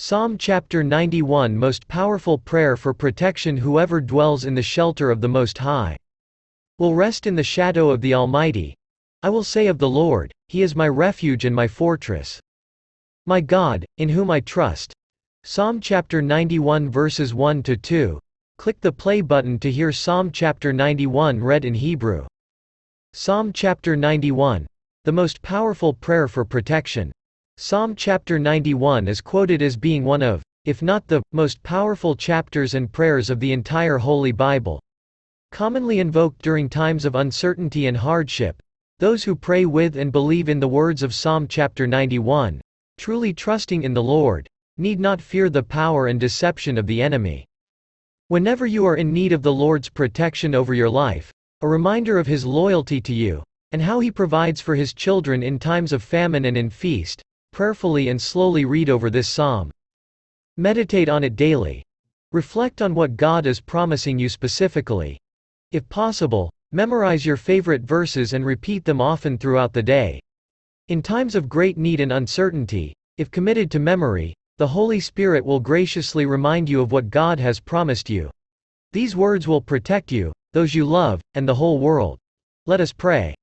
Psalm chapter 91 Most powerful prayer for protection Whoever dwells in the shelter of the Most High will rest in the shadow of the Almighty. I will say of the Lord, He is my refuge and my fortress. My God, in whom I trust. Psalm chapter 91 verses 1 to 2. Click the play button to hear Psalm chapter 91 read in Hebrew. Psalm chapter 91. The most powerful prayer for protection. Psalm chapter 91 is quoted as being one of, if not the, most powerful chapters and prayers of the entire Holy Bible. Commonly invoked during times of uncertainty and hardship, those who pray with and believe in the words of Psalm chapter 91, truly trusting in the Lord, need not fear the power and deception of the enemy. Whenever you are in need of the Lord's protection over your life, a reminder of His loyalty to you, and how He provides for His children in times of famine and in feast, Prayerfully and slowly read over this psalm. Meditate on it daily. Reflect on what God is promising you specifically. If possible, memorize your favorite verses and repeat them often throughout the day. In times of great need and uncertainty, if committed to memory, the Holy Spirit will graciously remind you of what God has promised you. These words will protect you, those you love, and the whole world. Let us pray.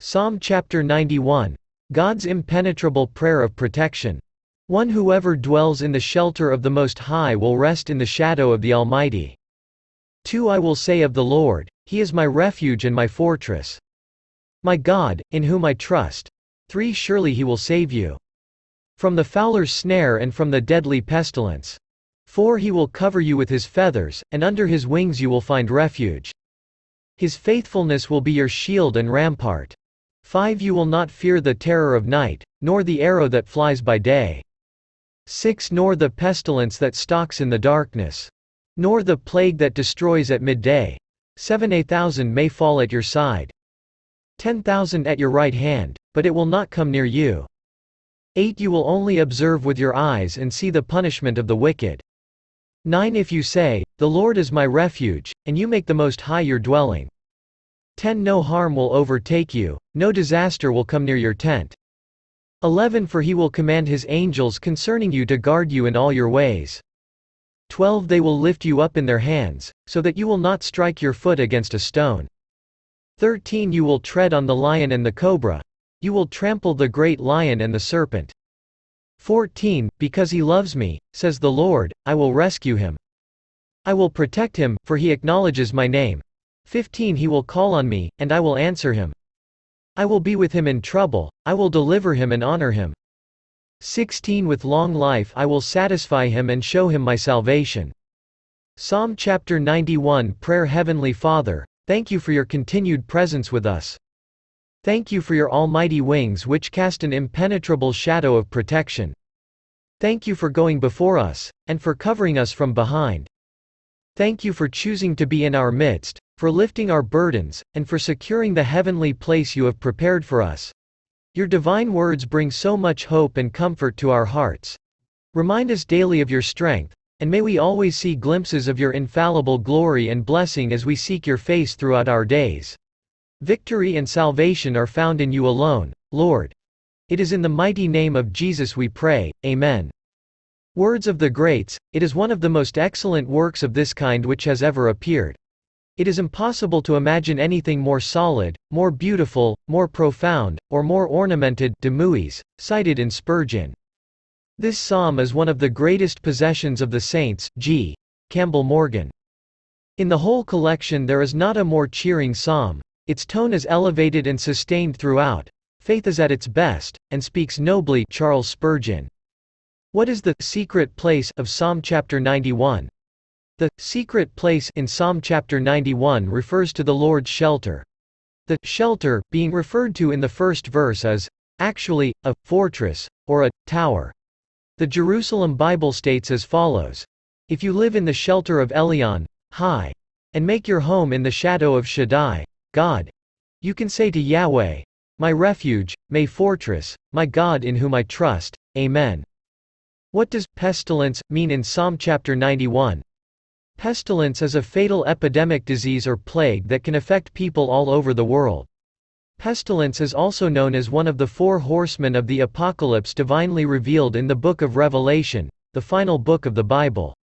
Psalm chapter 91 God's impenetrable prayer of protection. One whoever dwells in the shelter of the Most High will rest in the shadow of the Almighty. 2 I will say of the Lord, He is my refuge and my fortress. My God, in whom I trust. 3 Surely He will save you. From the fowler's snare and from the deadly pestilence. 4 He will cover you with His feathers, and under His wings you will find refuge. His faithfulness will be your shield and rampart. 5 You will not fear the terror of night, nor the arrow that flies by day. 6 Nor the pestilence that stalks in the darkness. Nor the plague that destroys at midday. 7 A thousand may fall at your side. 10,000 at your right hand, but it will not come near you. 8 You will only observe with your eyes and see the punishment of the wicked. 9 If you say, The Lord is my refuge, and you make the Most High your dwelling. 10 No harm will overtake you, no disaster will come near your tent. 11 For he will command his angels concerning you to guard you in all your ways. 12 They will lift you up in their hands, so that you will not strike your foot against a stone. 13 You will tread on the lion and the cobra. You will trample the great lion and the serpent. 14 Because he loves me, says the Lord, I will rescue him. I will protect him, for he acknowledges my name. 15 He will call on me, and I will answer him. I will be with him in trouble, I will deliver him and honor him. 16 With long life I will satisfy him and show him my salvation. Psalm chapter 91 Prayer Heavenly Father, thank you for your continued presence with us. Thank you for your almighty wings which cast an impenetrable shadow of protection. Thank you for going before us, and for covering us from behind. Thank you for choosing to be in our midst, for lifting our burdens, and for securing the heavenly place you have prepared for us. Your divine words bring so much hope and comfort to our hearts. Remind us daily of your strength, and may we always see glimpses of your infallible glory and blessing as we seek your face throughout our days. Victory and salvation are found in you alone, Lord. It is in the mighty name of Jesus we pray, Amen. Words of the Greats, it is one of the most excellent works of this kind which has ever appeared. It is impossible to imagine anything more solid, more beautiful, more profound, or more ornamented cited in Spurgeon. This psalm is one of the greatest possessions of the saints G. Campbell Morgan. In the whole collection there is not a more cheering psalm, its tone is elevated and sustained throughout, faith is at its best, and speaks nobly Charles Spurgeon. What is the secret place of Psalm chapter 91? The secret place in Psalm chapter 91 refers to the Lord's shelter. The shelter being referred to in the first verse is actually a fortress or a tower. The Jerusalem Bible states as follows: If you live in the shelter of Elyon, high, and make your home in the shadow of Shaddai, God, you can say to Yahweh, my refuge, my fortress, my God in whom I trust. Amen. What does pestilence mean in Psalm chapter 91? Pestilence is a fatal epidemic disease or plague that can affect people all over the world. Pestilence is also known as one of the four horsemen of the Apocalypse divinely revealed in the Book of Revelation, the final book of the Bible.